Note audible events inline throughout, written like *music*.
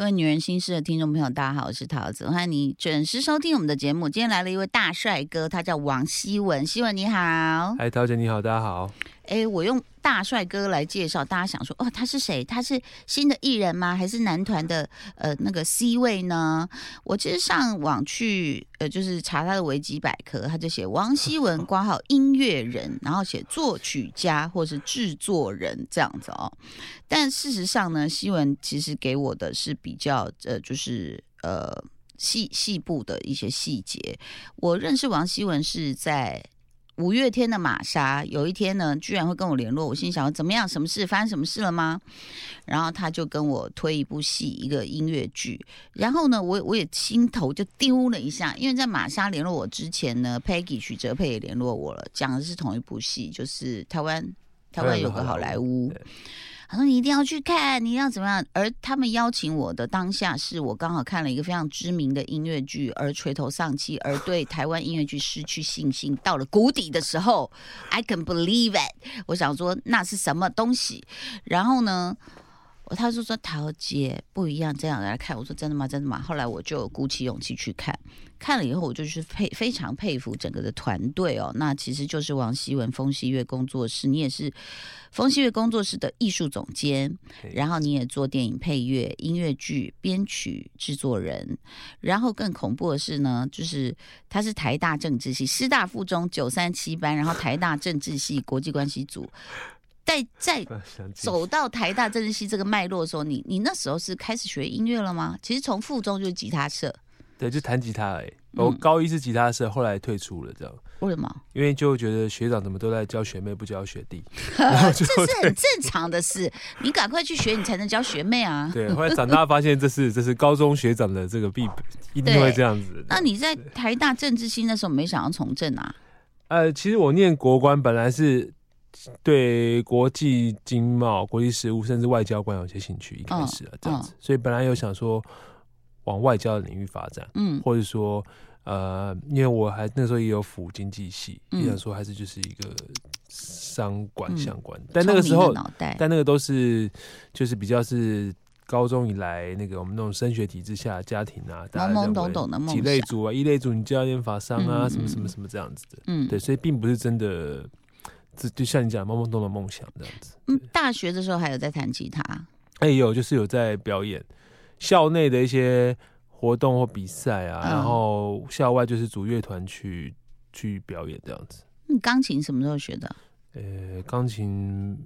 各位女人心事的听众朋友，大家好，我是桃子，欢迎你准时收听我们的节目。今天来了一位大帅哥，他叫王希文。希文你好，嗨，桃姐你好，大家好。哎，我用大帅哥来介绍，大家想说，哦，他是谁？他是新的艺人吗？还是男团的呃那个 C 位呢？我其实上网去呃，就是查他的维基百科，他就写王希文挂号音乐人，然后写作曲家或是制作人这样子哦。但事实上呢，希文其实给我的是比较呃，就是呃细细部的一些细节。我认识王希文是在。五月天的玛莎有一天呢，居然会跟我联络。我心想，怎么样？什么事？发生什么事了吗？然后他就跟我推一部戏，一个音乐剧。然后呢，我我也心头就丢了一下，因为在玛莎联络我之前呢，Peggy 许哲佩也联络我了，讲的是同一部戏，就是台湾台湾有个好莱坞。他说：“你一定要去看，你要怎么样？”而他们邀请我的当下，是我刚好看了一个非常知名的音乐剧，而垂头丧气，而对台湾音乐剧失去信心，到了谷底的时候，I can believe it。我想说那是什么东西？然后呢？他就说桃姐不一样，这样来看。我说真的吗？真的吗？后来我就鼓起勇气去看，看了以后我就是佩非常佩服整个的团队哦。那其实就是王希文风西月工作室，你也是风西月工作室的艺术总监，然后你也做电影配乐、音乐剧编曲制作人。然后更恐怖的是呢，就是他是台大政治系师大附中九三七班，然后台大政治系国际关系组。在在 *laughs* 走到台大政治系这个脉络的时候，你你那时候是开始学音乐了吗？其实从附中就是吉他社，对，就弹吉他哎。我高一是吉他社，后来退出了，这样。为什么？因为就觉得学长怎么都在教学妹，不教学弟，*laughs* 这是很正常的事。你赶快去学，你才能教学妹啊。对，后来长大发现这是这是高中学长的这个必一定会这样子。*laughs* 那你在台大政治系那时候没想要从政啊？呃，其实我念国关本来是。对国际经贸、国际事务，甚至外交官有些兴趣，一开始啊这样子，所以本来有想说往外交的领域发展，嗯，或者说呃，因为我还那时候也有辅经济系，也想说还是就是一个商管相关，但那个时候，但那个都是就是比较是高中以来那个我们那种升学体制下家庭啊，懵懵懂懂的梦几类组啊，一类组你就要念法商啊，什么什么什么这样子的，嗯，对，所以并不是真的。就像你讲懵懵懂懂梦想这样子。嗯，大学的时候还有在弹吉他？哎，有，就是有在表演校内的一些活动或比赛啊，然后校外就是组乐团去去表演这样子。你钢琴什么时候学的？呃，钢琴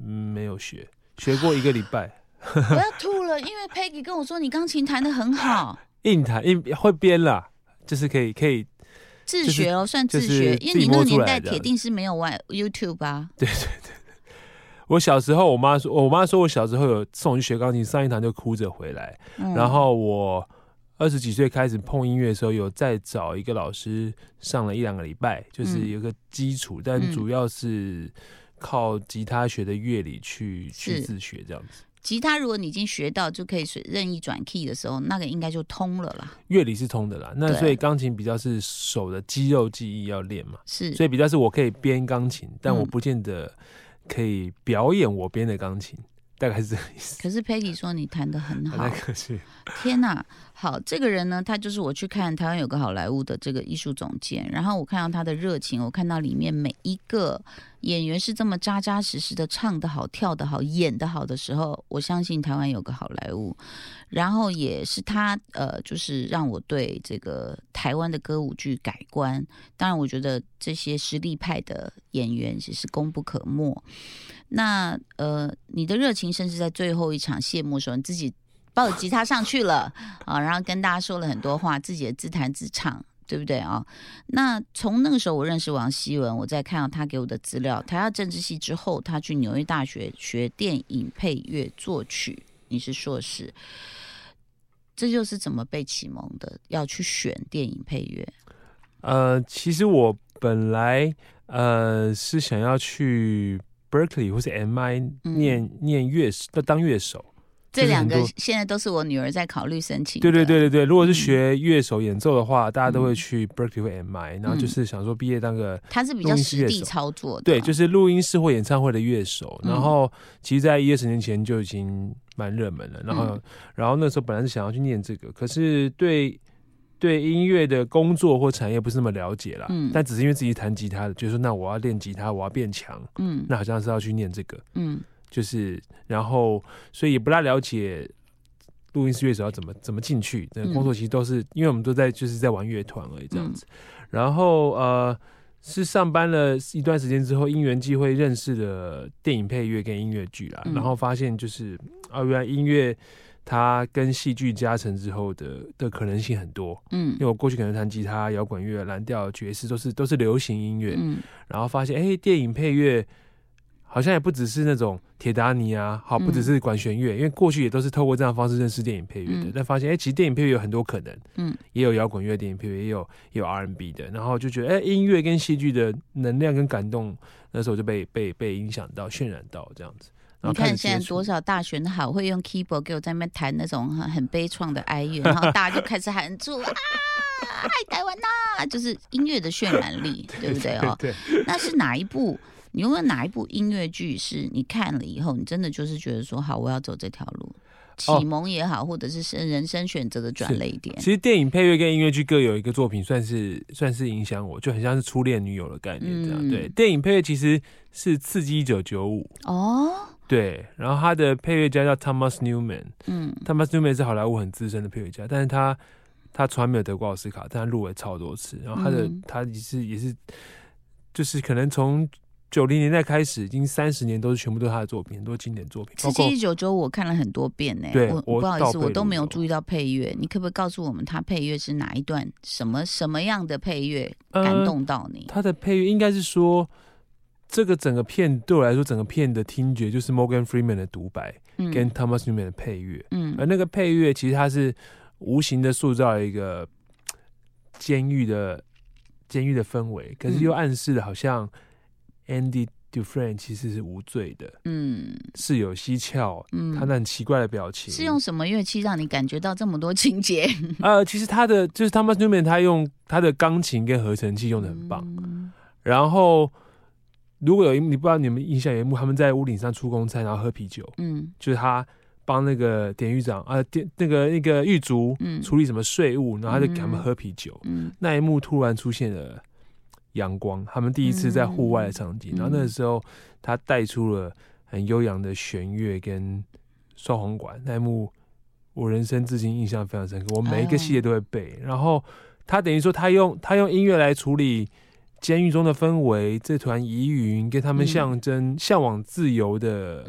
没有学，学过一个礼拜。*laughs* 我要吐了，因为 Peggy 跟我说你钢琴弹的很好，硬弹硬会编啦，就是可以可以。自学哦，算自学，因为你那个年代铁定是没有玩 YouTube *laughs* 吧？对对对，我小时候，我妈说，我妈说我小时候有送我去学钢琴，上一堂就哭着回来。然后我二十几岁开始碰音乐的时候，有再找一个老师上了一两个礼拜，就是有个基础，但主要是靠吉他学的乐理去去自学这样子。吉他如果你已经学到就可以随任意转 key 的时候，那个应该就通了啦。乐理是通的啦，那所以钢琴比较是手的肌肉记忆要练嘛。是，所以比较是我可以编钢琴，但我不见得可以表演我编的钢琴，大概是这个意思。可是 Peggy 说你弹的很好，可惜。天哪，好，这个人呢，他就是我去看台湾有个好莱坞的这个艺术总监，然后我看到他的热情，我看到里面每一个。演员是这么扎扎实实的唱的好、跳的好、演的好的时候，我相信台湾有个好莱坞。然后也是他呃，就是让我对这个台湾的歌舞剧改观。当然，我觉得这些实力派的演员其实功不可没。那呃，你的热情甚至在最后一场谢幕的时候，你自己抱着吉他上去了啊，然后跟大家说了很多话，自己的自弹自唱。对不对啊？那从那个时候我认识王希文，我再看到他给我的资料，他要政治系之后，他去纽约大学学电影配乐作曲，你是硕士，这就是怎么被启蒙的？要去选电影配乐？呃，其实我本来呃是想要去 Berkeley 或是 MI 念念乐手，当乐手。这两个现在都是我女儿在考虑申请。对对对对对，如果是学乐手演奏的话，大家都会去 Berkeley 或 MI，然后就是想说毕业当个他是比较实地操作的，对，就是录音室或演唱会的乐手。然后其实，在一二十年前就已经蛮热门了。然后，然后那时候本来是想要去念这个，可是对对音乐的工作或产业不是那么了解啦。嗯，但只是因为自己弹吉他的，就说那我要练吉他，我要变强。嗯，那好像是要去念这个。嗯。就是，然后所以也不大了解录音室乐手要怎么怎么进去。那工作其实都是，因为我们都在就是在玩乐团而已这样子。然后呃，是上班了一段时间之后，因缘际会认识了电影配乐跟音乐剧啦。然后发现就是啊，原来音乐它跟戏剧加成之后的的可能性很多。嗯，因为我过去可能弹吉他、摇滚乐、蓝调、爵士都是都是流行音乐。嗯，然后发现哎，电影配乐。好像也不只是那种铁达尼啊，好，不只是管弦乐，因为过去也都是透过这样方式认识电影配乐的。但发现，哎，其实电影配乐有很多可能，嗯，也有摇滚乐电影配乐，也有也有 R&B 的。然后就觉得，哎，音乐跟戏剧的能量跟感动，那时候就被被被影响到、渲染到这样子。你看现在多少大学好会用 keyboard 给我在那边弹那种很很悲怆的哀乐，然后大家就开始喊出 *laughs* 啊，爱台湾呐，就是音乐的渲染力，*laughs* 对不对哦？对，那是哪一部？你有没有哪一部音乐剧是你看了以后，你真的就是觉得说好，我要走这条路，启蒙也好，或者是是人生选择的转捩点？其实电影配乐跟音乐剧各有一个作品，算是算是影响我，就很像是初恋女友的概念这样。对，电影配乐其实是《刺激一九九五》哦，对，然后他的配乐家叫 Thomas Newman，嗯，Thomas Newman 是好莱坞很资深的配乐家，但是他他从来没有得过奥斯卡，但他入围超多次，然后他的他也是也是就是可能从九零年代开始，已经三十年都是全部都是他的作品，很多经典作品。七七一九九我看了很多遍呢。对，我不好意思，我都没有注意到配乐。你可不可以告诉我们，他配乐是哪一段？什么什么样的配乐感动到你？他的配乐应该是说，这个整个片对我来说，整个片的听觉就是 Morgan Freeman 的独白，跟 Thomas Newman 的配乐。嗯，而那个配乐其实它是无形的塑造了一个监狱的监狱的氛围，可是又暗示的好像。Andy Dufresne 其实是无罪的，嗯，是有蹊跷，嗯，他那很奇怪的表情，是用什么乐器让你感觉到这么多情节？呃，其实他的就是 Thomas Newman，他用他的钢琴跟合成器用的很棒。然后如果有一幕，你不知道你们印象有一幕，他们在屋顶上出公差，然后喝啤酒，嗯，就是他帮那个典狱长啊，典那个那个狱卒处理什么税务，然后他就给他们喝啤酒，嗯，那一幕突然出现了。阳光，他们第一次在户外的场景，然后那个时候他带出了很悠扬的弦乐跟双簧管那一幕，我人生至今印象非常深刻，我每一个细节都会背。然后他等于说他用他用音乐来处理监狱中的氛围，这团疑云跟他们象征向往自由的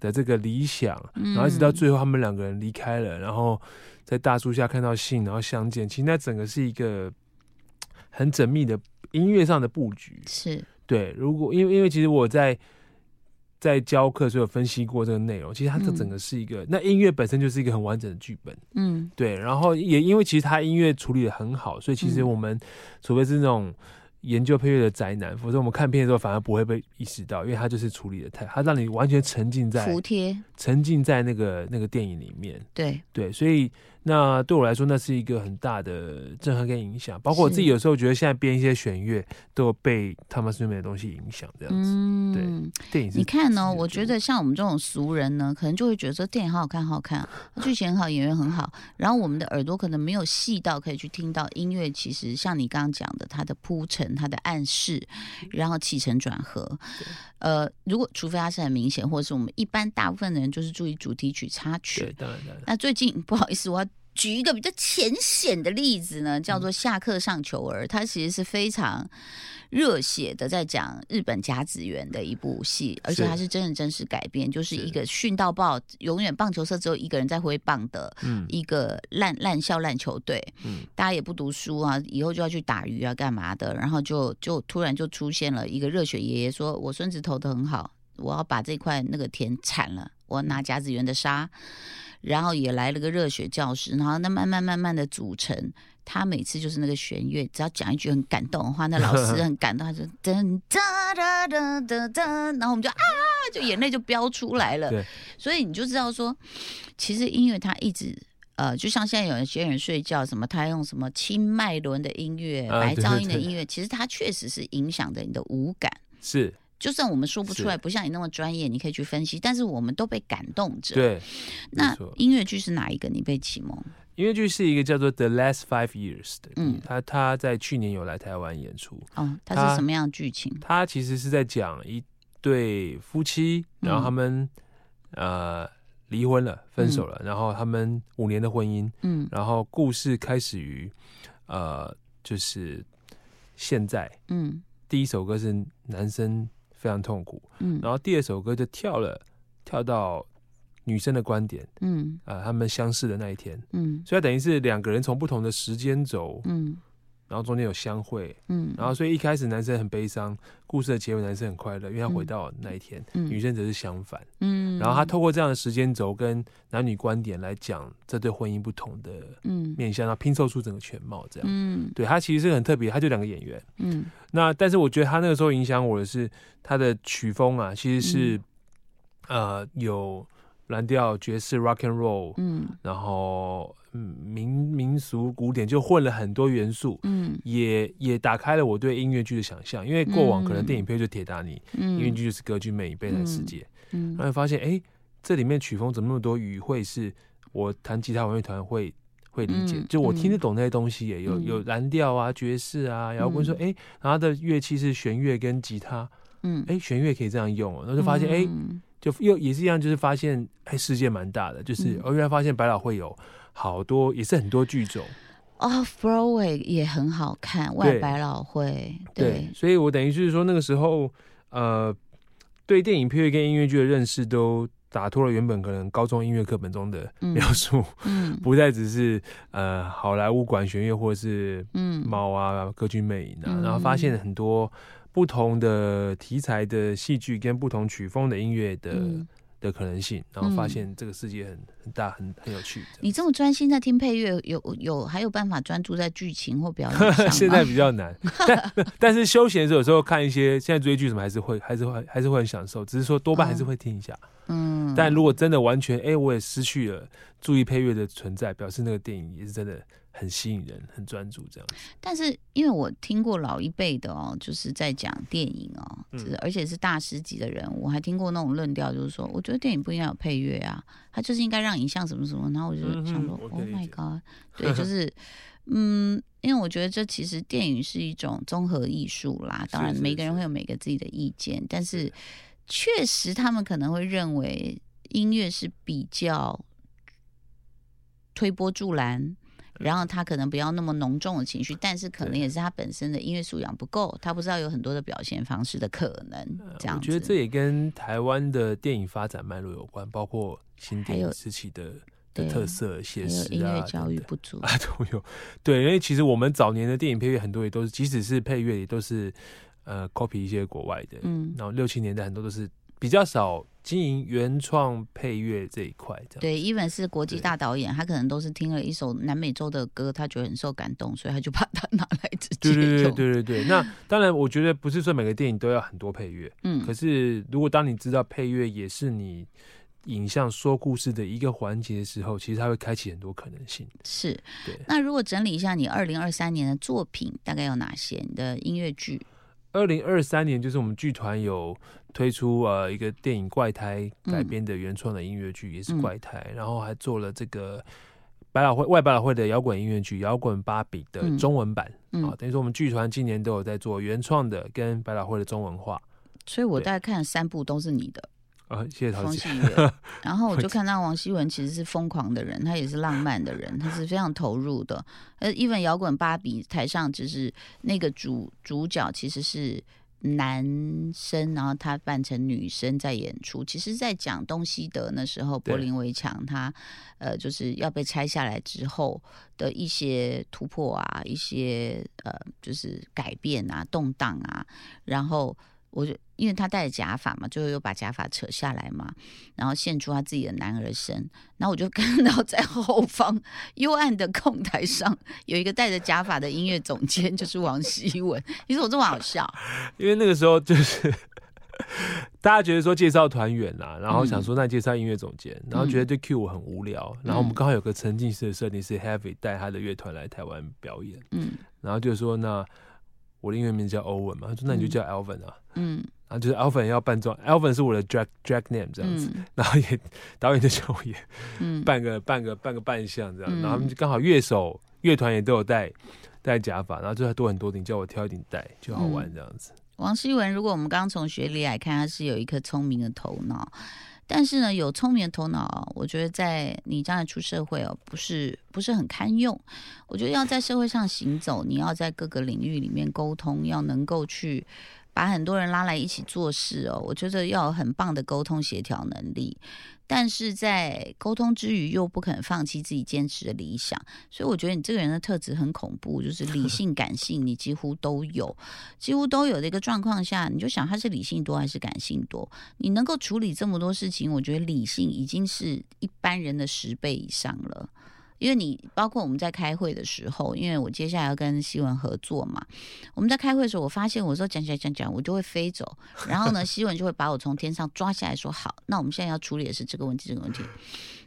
的这个理想，然后一直到最后他们两个人离开了，然后在大树下看到信，然后相见。其实那整个是一个很缜密的。音乐上的布局。是。对，如果因为因为其实我在在教课时候有分析过这个内容，其实它这整个是一个，那音乐本身就是一个很完整的剧本，嗯，对，然后也因为其实他音乐处理的很好，所以其实我们除非是那种研究配乐的宅男，否则我们看片的时候反而不会被意识到，因为他就是处理的太，他让你完全沉浸在服帖，沉浸在那个那个电影里面，对对，所以。那对我来说，那是一个很大的震撼跟影响。包括我自己有时候觉得，现在编一些弦乐都有被他们身边的东西影响，这样子。嗯对，电影你看呢？我觉得像我们这种俗人呢，可能就会觉得说电影好好看，好好看，剧情很好，演员很好。然后我们的耳朵可能没有细到可以去听到音乐。其实像你刚刚讲的，它的铺陈、它的暗示，然后起承转合。呃，如果除非它是很明显，或者是我们一般大部分的人就是注意主题曲、插曲。当然，当然。那最近不好意思，我要。举一个比较浅显的例子呢，叫做《下课上球儿》，它其实是非常热血的，在讲日本甲子园的一部戏，而且它是真人真实改编，就是一个训到爆，永远棒球社只有一个人在挥棒的一个烂烂校烂球队，嗯大家也不读书啊，以后就要去打鱼啊，干嘛的？然后就就突然就出现了一个热血爷爷，说我孙子投的很好，我要把这块那个田铲了，我拿甲子园的沙。然后也来了个热血教师，然后那慢慢慢慢的组成，他每次就是那个弦乐，只要讲一句很感动的话，那老师很感动，他就噔噔噔噔噔噔，然后我们就啊，就眼泪就飙出来了。所以你就知道说，其实音乐它一直。呃，就像现在有些人睡觉什么，他用什么轻脉轮的音乐、白噪音的音乐，其实它确实是影响着你的五感。是，就算我们说不出来，不像你那么专业，你可以去分析，但是我们都被感动着。对，那音乐剧是哪一个？你被启蒙？音乐剧是一个叫做《The Last Five Years》的，嗯，他他在去年有来台湾演出。哦，它是什么样的剧情？他其实是在讲一对夫妻，然后他们呃。离婚了，分手了，然后他们五年的婚姻，嗯，然后故事开始于，呃，就是现在，嗯，第一首歌是男生非常痛苦，嗯，然后第二首歌就跳了，跳到女生的观点，嗯，啊，他们相识的那一天，嗯，所以等于是两个人从不同的时间轴，嗯。然后中间有相会，嗯，然后所以一开始男生很悲伤，故事的结尾男生很快乐，因为他回到那一天，女生则是相反，嗯，然后他透过这样的时间轴跟男女观点来讲这对婚姻不同的嗯。面向，然后拼凑出整个全貌，这样，嗯，对他其实是很特别，他就两个演员，嗯，那但是我觉得他那个时候影响我的是他的曲风啊，其实是呃有蓝调、爵士、rock and roll，嗯，然后。嗯，民民俗古典就混了很多元素，嗯，也也打开了我对音乐剧的想象。因为过往可能电影配就铁达尼，嗯。音乐剧就是歌剧魅影、悲惨世界，嗯，然后发现哎，这里面曲风怎么那么多语汇是我弹吉他玩乐团会会理解，就我听得懂那些东西，也有有蓝调啊、爵士啊，摇滚说哎，然后的乐器是弦乐跟吉他，嗯，哎，弦乐可以这样用，然后就发现哎，就又也是一样，就是发现哎，世界蛮大的，就是我原来发现百老汇有。好多也是很多剧种。哦，Broadway 也很好看，外百老汇对，所以我等于就是说那个时候，呃，对电影配乐跟音乐剧的认识都打脱了原本可能高中音乐课本中的描述，嗯，*laughs* 不再只是呃好莱坞管弦乐或者是嗯猫啊歌剧魅影啊，然后发现很多不同的题材的戏剧跟不同曲风的音乐的。的可能性，然后发现这个世界很很大，很很有趣。你这么专心在听配乐，有有还有办法专注在剧情或表演 *laughs* 现在比较难，但 *laughs* 但是休闲的时候，有时候看一些现在追剧什么，还是会还是会还是会很享受。只是说多半还是会听一下。嗯，但如果真的完全哎，我也失去了注意配乐的存在，表示那个电影也是真的。很吸引人，很专注这样子。但是因为我听过老一辈的哦，就是在讲电影哦，而且是大师级的人物，还听过那种论调，就是说，我觉得电影不应该有配乐啊，它就是应该让影像什么什么。然后我就想说，Oh my god，*laughs* 对，就是嗯，因为我觉得这其实电影是一种综合艺术啦。当然，每个人会有每个自己的意见，但是确实他们可能会认为音乐是比较推波助澜。然后他可能不要那么浓重的情绪，但是可能也是他本身的音乐素养不够，他不知道有很多的表现方式的可能。这样，我觉得这也跟台湾的电影发展脉络有关，包括新电影时期的的特色、写实啊，音乐教育不足啊都有。对，因为其实我们早年的电影配乐很多也都是，即使是配乐也都是呃 copy 一些国外的，嗯，然后六七年代很多都是比较少。经营原创配乐这一块，这样对，even 是国际大导演，他可能都是听了一首南美洲的歌，他觉得很受感动，所以他就把它拿来直接对对对对对对。那当然，我觉得不是说每个电影都要很多配乐，嗯。可是如果当你知道配乐也是你影像说故事的一个环节的时候，其实它会开启很多可能性。是，对。那如果整理一下你二零二三年的作品，大概有哪些？你的音乐剧？二零二三年就是我们剧团有推出呃一个电影《怪胎》改编的原创的音乐剧，也是《怪胎》，然后还做了这个百老汇外百老汇的摇滚音乐剧《摇滚芭比》的中文版啊，等于说我们剧团今年都有在做原创的跟百老汇的中文化，所以我大概看了三部都是你的。啊，谢谢陶姐。*laughs* 然后我 *laughs* 就看到王希文其实是疯狂的人，他也是浪漫的人，他是非常投入的。呃，，even 摇滚芭比台上就是那个主主角其实是男生，然后他扮成女生在演出。其实，在讲东西德那时候，柏林围墙他呃就是要被拆下来之后的一些突破啊，一些呃就是改变啊，动荡啊，然后。我就因为他戴着假发嘛，最后又把假发扯下来嘛，然后现出他自己的男儿身，然后我就 *laughs* 看到在后方幽暗的控台上有一个戴着假发的音乐总监，就是王希文。你说我这么好笑？*laughs* 因为那个时候就是大家觉得说介绍团员啦，然后想说那介绍音乐总监，然后觉得对 Q 我很无聊，然后我们刚好有个沉浸式的设定是 Heavy 带他的乐团来台湾表演，嗯，然后就说那。我的英文名叫欧文嘛，他说那你就叫 Alvin 啊，嗯，然后就是 Alvin 要扮装，Alvin 是我的 drag drag name 这样子，然后也导演就叫我也，嗯，扮个扮个扮个扮相这样，然后他们就刚好乐手乐团也都有戴戴假发，然后就还多很多顶，叫我挑一顶戴就好玩这样子。王希文，如果我们刚从学历来看，他是有一颗聪明的头脑。但是呢，有聪明的头脑，我觉得在你将来出社会哦，不是不是很堪用。我觉得要在社会上行走，你要在各个领域里面沟通，要能够去。把很多人拉来一起做事哦，我觉得要有很棒的沟通协调能力，但是在沟通之余又不肯放弃自己坚持的理想，所以我觉得你这个人的特质很恐怖，就是 *laughs* 理性、感性你几乎都有，几乎都有的一个状况下，你就想他是理性多还是感性多？你能够处理这么多事情，我觉得理性已经是一般人的十倍以上了。因为你包括我们在开会的时候，因为我接下来要跟西文合作嘛，我们在开会的时候，我发现我说讲讲讲讲，我就会飞走，然后呢，西文就会把我从天上抓下来说好，那我们现在要处理的是这个问题，这个问题。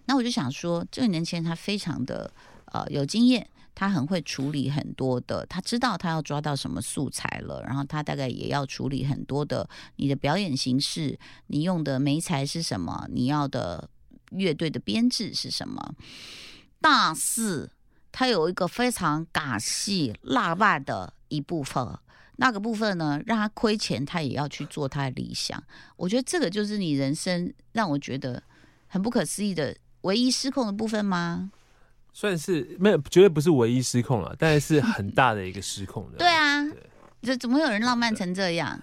那我就想说，这个年轻人他非常的呃有经验，他很会处理很多的，他知道他要抓到什么素材了，然后他大概也要处理很多的你的表演形式，你用的媒材是什么，你要的乐队的编制是什么。但是他有一个非常感戏浪漫的一部分，那个部分呢，让他亏钱，他也要去做他的理想。我觉得这个就是你人生让我觉得很不可思议的唯一失控的部分吗？算是没有，绝对不是唯一失控了，但是很大的一个失控的。*laughs* 对啊，这怎么会有人浪漫成这样？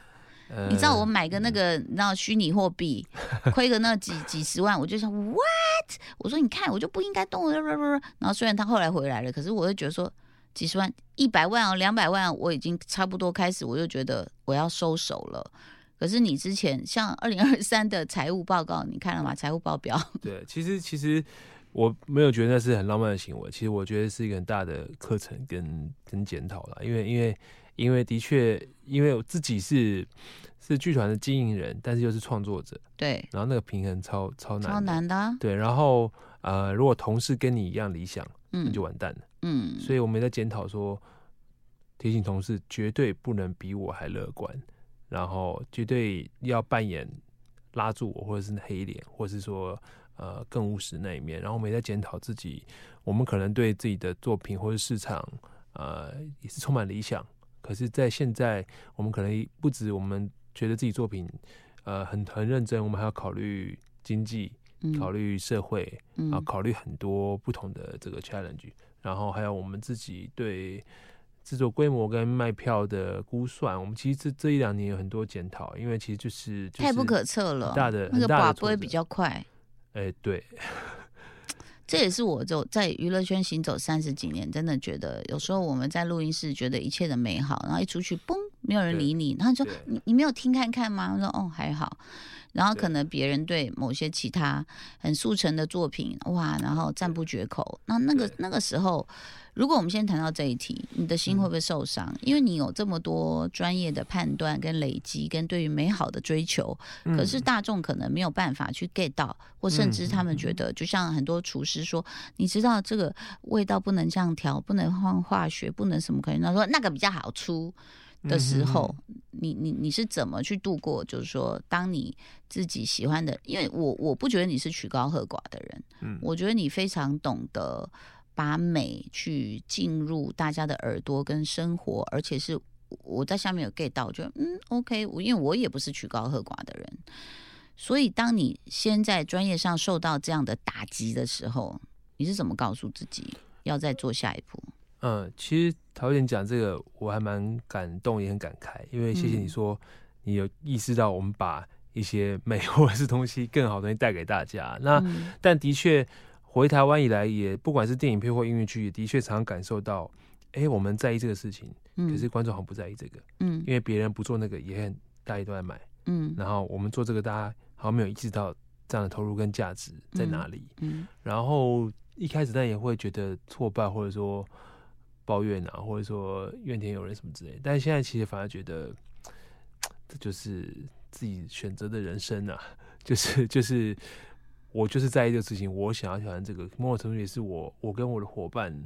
你知道我买个那个，你知道虚拟货币，亏个那几几十万，我就想我说你看，我就不应该动。然后虽然他后来回来了，可是我就觉得说几十万、一百万哦、两百万，我已经差不多开始，我就觉得我要收手了。可是你之前像二零二三的财务报告，你看了吗？财务报表？*laughs* 对，其实其实我没有觉得那是很浪漫的行为，其实我觉得是一个很大的课程跟跟检讨了，因为因为。因为的确，因为我自己是是剧团的经营人，但是又是创作者，对，然后那个平衡超超难，超难的，对。然后呃，如果同事跟你一样理想，嗯，就完蛋了，嗯。所以我们在检讨说，提醒同事绝对不能比我还乐观，然后绝对要扮演拉住我，或者是黑脸，或者是说呃更务实那一面。然后我们也在检讨自己，我们可能对自己的作品或者市场，呃，也是充满理想。可是，在现在，我们可能不止我们觉得自己作品，呃，很很认真，我们还要考虑经济，考虑社会，啊，考虑很多不同的这个 challenge，然后还有我们自己对制作规模跟卖票的估算，我们其实这这一两年有很多检讨，因为其实就是太不可测了，大的那个把不会比较快，哎，对。这也是我就在娱乐圈行走三十几年，真的觉得有时候我们在录音室觉得一切的美好，然后一出去，嘣，没有人理你。他说：“你你没有听看看吗？”我说：“哦，还好。”然后可能别人对某些其他很速成的作品，哇，然后赞不绝口。那那个那个时候。如果我们先谈到这一题，你的心会不会受伤？因为你有这么多专业的判断跟累积，跟对于美好的追求，可是大众可能没有办法去 get 到，或甚至他们觉得，就像很多厨师说，你知道这个味道不能这样调，不能换化学，不能什么可以，他说那个比较好出的时候，你你你是怎么去度过？就是说，当你自己喜欢的，因为我我不觉得你是曲高和寡的人，嗯，我觉得你非常懂得。把美去进入大家的耳朵跟生活，而且是我在下面有 get 到，就嗯 OK，我因为我也不是曲高和寡的人，所以当你先在专业上受到这样的打击的时候，你是怎么告诉自己要再做下一步？嗯，其实陶姐讲这个我还蛮感动，也很感慨，因为谢谢你说你有意识到我们把一些美或者是东西更好的东西带给大家，那但的确。回台湾以来，也不管是电影片或音乐剧，也的确常常感受到，哎，我们在意这个事情，可是观众好像不在意这个，嗯，因为别人不做那个，也很大家都在买，嗯。然后我们做这个，大家好像没有意识到这样的投入跟价值在哪里。嗯。然后一开始但也会觉得挫败，或者说抱怨啊，或者说怨天尤人什么之类。但是现在其实反而觉得，这就是自己选择的人生啊，*laughs* 就是就是我就是在意这个事情，我想要挑战这个，某种程度也是我我跟我的伙伴。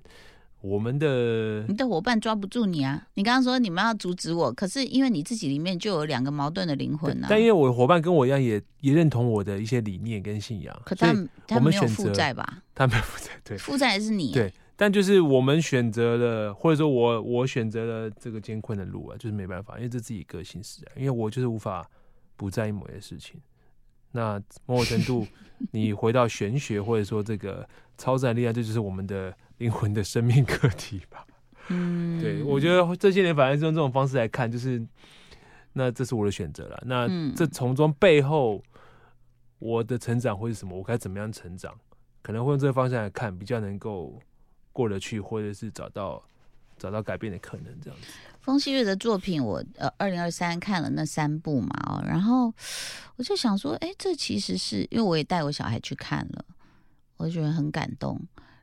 我们的你的伙伴抓不住你啊！你刚刚说你们要阻止我，可是因为你自己里面就有两个矛盾的灵魂啊。但因为我的伙伴跟我一样也，也认同我的一些理念跟信仰，可他们他 *laughs* 没有负债吧？他没有负债对负债的是你、啊。对，但就是我们选择了，或者说我我选择了这个艰困的路啊，就是没办法，因为这自己个性使然，因为我就是无法不在意某些事情。那某种程度，*laughs* 你回到玄学或者说这个超自然力量，这就是我们的灵魂的生命课题吧。嗯，对，我觉得这些年反而是用这种方式来看，就是那这是我的选择了。那嗯这从中背后我的成长会是什么？我该怎么样成长？可能会用这个方向来看，比较能够过得去，或者是找到找到改变的可能。这样子，风细月的作品我，呃二零二三看了那三部嘛哦，然后我就想说，哎，这其实是因为我也带我小孩去看了，我觉得很感动。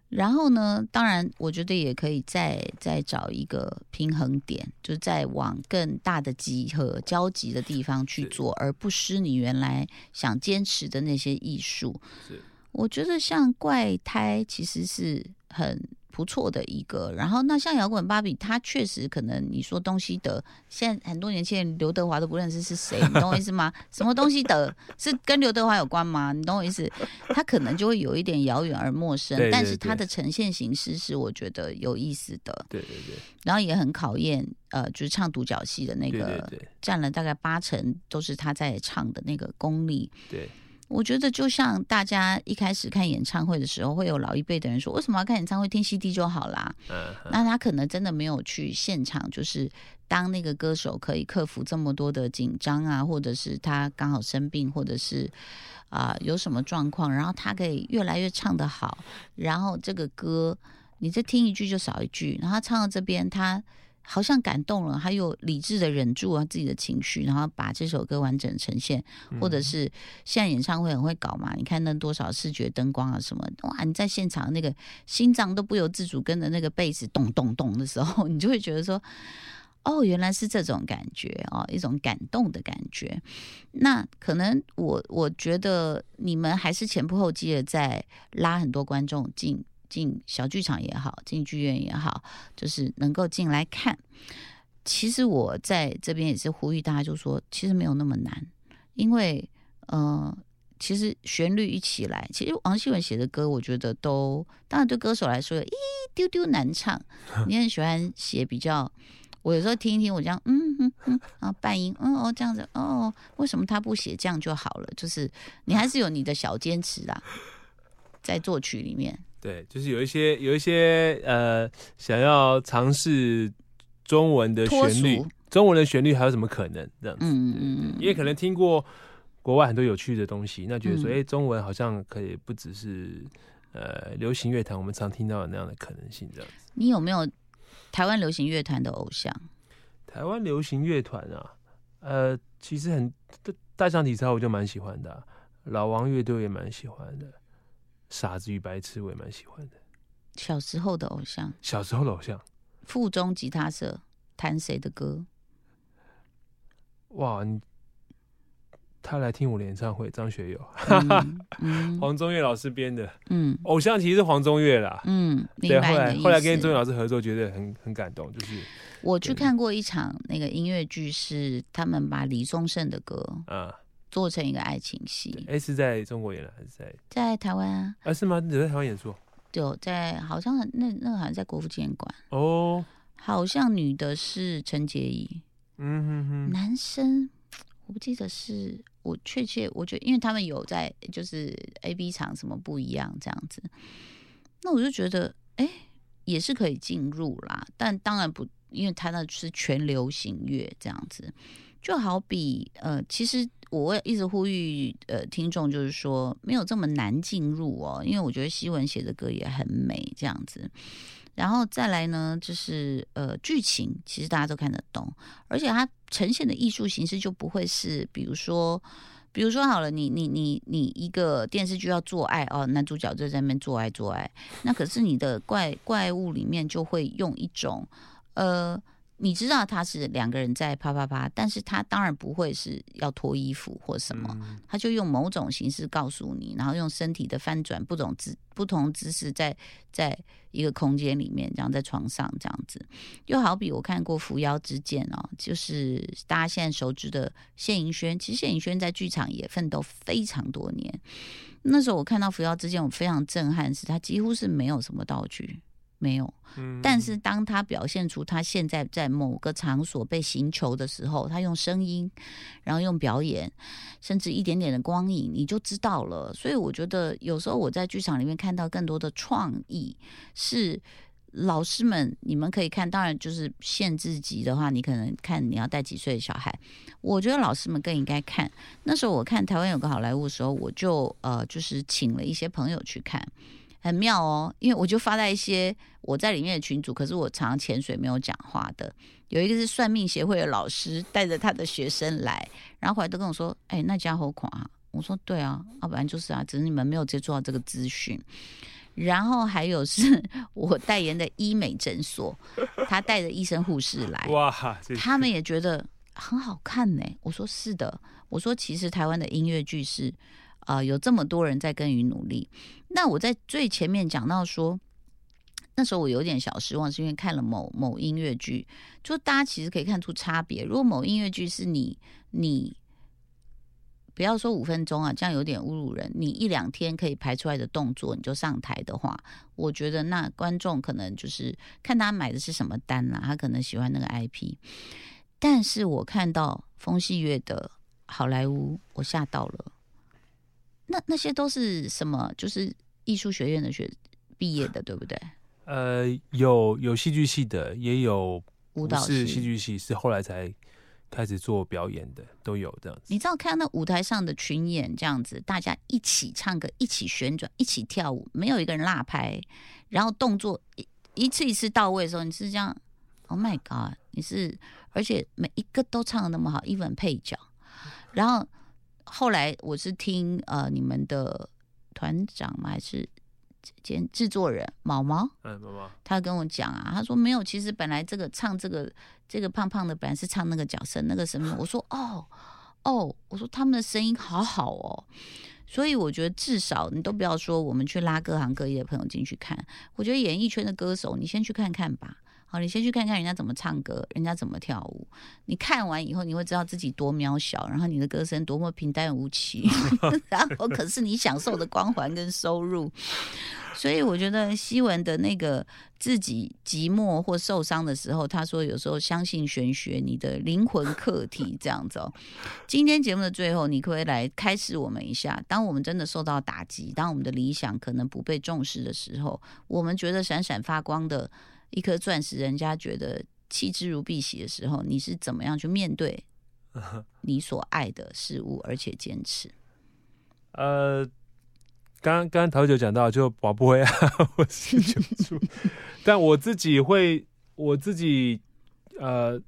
然后呢，当然我觉得也可以再再找一个平衡点，就是再往更大的集合交集的地方去做，而不失你原来想坚持的那些艺术。是我觉得像怪胎其实是很不错的一个，然后那像摇滚芭比，他确实可能你说东西德，现在很多年轻人刘德华都不认识是谁，你懂我意思吗？*laughs* 什么东西德是跟刘德华有关吗？你懂我意思？*laughs* 他可能就会有一点遥远而陌生，对对但是他的呈现形式是我觉得有意思的，对对对然后也很考验呃，就是唱独角戏的那个占了大概八成都是他在唱的那个功力。对我觉得就像大家一开始看演唱会的时候，会有老一辈的人说，为什么要看演唱会？听 CD 就好啦。嗯，那他可能真的没有去现场，就是当那个歌手可以克服这么多的紧张啊，或者是他刚好生病，或者是啊、有什么状况，然后他可以越来越唱得好，然后这个歌你再听一句就少一句，然后他唱到这边他。好像感动了，他又理智的忍住啊自己的情绪，然后把这首歌完整呈现，或者是现在演唱会很会搞嘛？你看那多少视觉灯光啊什么，哇！你在现场那个心脏都不由自主跟着那个贝斯咚咚咚的时候，*laughs* 你就会觉得说，哦，原来是这种感觉哦，一种感动的感觉。那可能我我觉得你们还是前仆后继的在拉很多观众进进小剧场也好，进剧院也好，就是能够进来看。其实我在这边也是呼吁大家，就说其实没有那么难，因为呃，其实旋律一起来，其实王希文写的歌，我觉得都当然对歌手来说有一丢丢难唱。*laughs* 你很喜欢写比较，我有时候听一听，我这样嗯嗯嗯啊半音，嗯哦这样子哦，为什么他不写这样就好了？就是你还是有你的小坚持啊，在作曲里面。对，就是有一些有一些呃，想要尝试中文的旋律，中文的旋律还有什么可能这样子？嗯嗯嗯，因为可能听过国外很多有趣的东西，那觉得说，嗯哎、中文好像可以不只是呃流行乐坛我们常听到的那样的可能性这样子。你有没有台湾流行乐团的偶像？台湾流行乐团啊，呃，其实很大大象体操我就蛮喜欢的啊、老王乐队也蛮喜欢的，傻子与白痴我也蛮喜欢的，小时候的偶像，小时候的偶像。附中吉他社弹谁的歌？哇，你他来听我的演唱会，张学友、嗯嗯。*laughs* 黄宗岳老师编的。嗯。偶像，其实是黄宗岳啦。嗯，对，后来后来跟宗岳老师合作，觉得很很感动，就是我去看过一场那个音乐剧，是他们把李宗盛的歌啊，做成一个爱情戏，哎、是在中国演的还是在？在台湾啊，啊，是吗？你在台湾演出？有在好像那那个好像在国父纪念馆，哦，好像女的是陈洁仪，嗯哼哼，男生我不记得是我确切，我觉得因为他们有在就是 A B 场什么不一样这样子，那我就觉得哎、也是可以进入啦，但当然不，因为他那是全流行乐这样子，就好比呃，其实我一直呼吁呃听众就是说没有这么难进入哦，因为我觉得西文写的歌也很美这样子。然后再来呢，就是呃剧情，其实大家都看得懂，而且它呈现的艺术形式就不会是，比如说。比如说好了，你你你你一个电视剧要做爱哦，男主角就在那边做爱做爱，那可是你的怪怪物里面就会用一种呃。你知道他是两个人在啪啪啪，但是他当然不会是要脱衣服或什么，他就用某种形式告诉你，然后用身体的翻转不同姿不同姿势，在在一个空间里面，然后在床上这样子。又好比我看过《扶摇之剑》哦，就是大家现在熟知的谢盈萱，其实谢盈萱在剧场也奋斗非常多年。那时候我看到《扶摇之剑》，我非常震撼，是他几乎是没有什么道具。没有，但是当他表现出他现在在某个场所被寻求的时候，他用声音，然后用表演，甚至一点点的光影，你就知道了。所以我觉得有时候我在剧场里面看到更多的创意，是老师们你们可以看。当然，就是限制级的话，你可能看你要带几岁的小孩。我觉得老师们更应该看。那时候我看台湾有个好莱坞的时候，我就呃，就是请了一些朋友去看。很妙哦，因为我就发在一些我在里面的群组，可是我常潜水没有讲话的。有一个是算命协会的老师带着他的学生来，然后回来都跟我说：“哎，那家伙垮。”我说：“对啊，要不然就是啊，只是你们没有接触到这个资讯。”然后还有是 *laughs* 我代言的医美诊所，他带着医生护士来，哇，他们也觉得很好看呢。我说：“是的。”我说：“其实台湾的音乐剧是。”啊，有这么多人在耕耘努力。那我在最前面讲到说，那时候我有点小失望，是因为看了某某音乐剧，就大家其实可以看出差别。如果某音乐剧是你你不要说五分钟啊，这样有点侮辱人。你一两天可以排出来的动作，你就上台的话，我觉得那观众可能就是看他买的是什么单啦，他可能喜欢那个 IP。但是我看到风细月的好莱坞，我吓到了。那那些都是什么？就是艺术学院的学毕业的，对不对？呃，有有戏剧系的，也有舞蹈是戏剧系，是后来才开始做表演的，都有这样子。你知道看到那舞台上的群演这样子，大家一起唱歌，一起旋转，一起跳舞，没有一个人落拍，然后动作一一次一次到位的时候，你是这样，Oh my God！你是而且每一个都唱的那么好，even 配角，然后。后来我是听呃你们的团长吗？还是兼制作人毛毛？嗯，毛毛，他跟我讲啊，他说没有，其实本来这个唱这个这个胖胖的本来是唱那个角色，那个什么？*laughs* 我说哦哦，我说他们的声音好好哦，所以我觉得至少你都不要说我们去拉各行各业的朋友进去看，我觉得演艺圈的歌手你先去看看吧。你先去看看人家怎么唱歌，人家怎么跳舞。你看完以后，你会知道自己多渺小，然后你的歌声多么平淡无奇。*laughs* 然后，可是你享受的光环跟收入。所以，我觉得西文的那个自己寂寞或受伤的时候，他说有时候相信玄学，你的灵魂课题这样子。哦。今天节目的最后，你可不可以来开始我们一下？当我们真的受到打击，当我们的理想可能不被重视的时候，我们觉得闪闪发光的。一颗钻石，人家觉得弃之如敝屣的时候，你是怎么样去面对 *laughs* 你所爱的事物，而且坚持？呃，刚刚刚陶九讲到，就保不会啊，*laughs* 我是 *laughs* 求助，但我自己会，我自己呃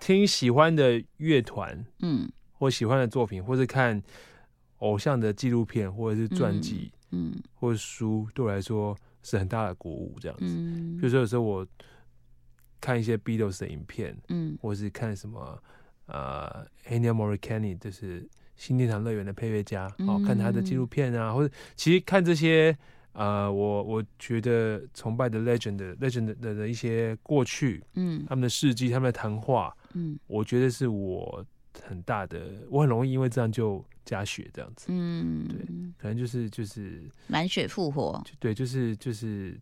听喜欢的乐团，嗯，或喜欢的作品，或是看偶像的纪录片，或者是传记，嗯，或者书，对我来说。是很大的鼓舞，这样子。比如说，有时候我看一些 Beatles 的影片，嗯，或者是看什么呃 a n i m a Morricone，就是新天堂乐园的配乐家，哦，看他的纪录片啊，或者其实看这些呃，我我觉得崇拜的 Legend Legend 的的一些过去，嗯，他们的事迹，他们的谈话，嗯，我觉得是我。很大的，我很容易因为这样就加血这样子，嗯，对，可能就是就是满血复活，对，就是就是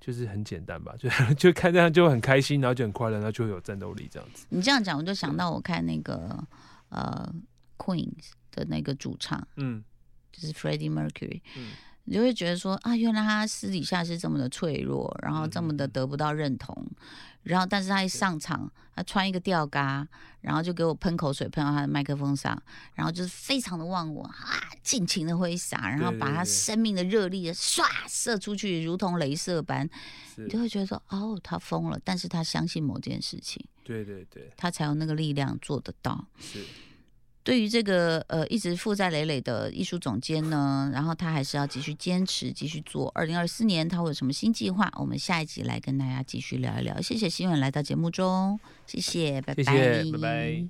就是很简单吧，就 *laughs* 就看这样就很开心，然后就很快乐，然后就会有战斗力这样子。你这样讲，我就想到我看那个呃 Queen 的那个主唱，嗯，就是 Freddie Mercury，嗯，你就会觉得说啊，原来他私底下是这么的脆弱，然后这么的得不到认同，然后但是他一上场，他穿一个吊嘎，然后就给我喷口水喷到他的麦克风上，然后就是非常的忘我啊，尽情的挥洒，然后把他生命的热力唰射出去，如同镭射般，你就会觉得说哦，他疯了，但是他相信某件事情，对对对，他才有那个力量做得到。是。对于这个呃一直负债累累的艺术总监呢，然后他还是要继续坚持，继续做。二零二四年他会有什么新计划？我们下一集来跟大家继续聊一聊。谢谢新远来到节目中，谢谢，拜拜，拜拜。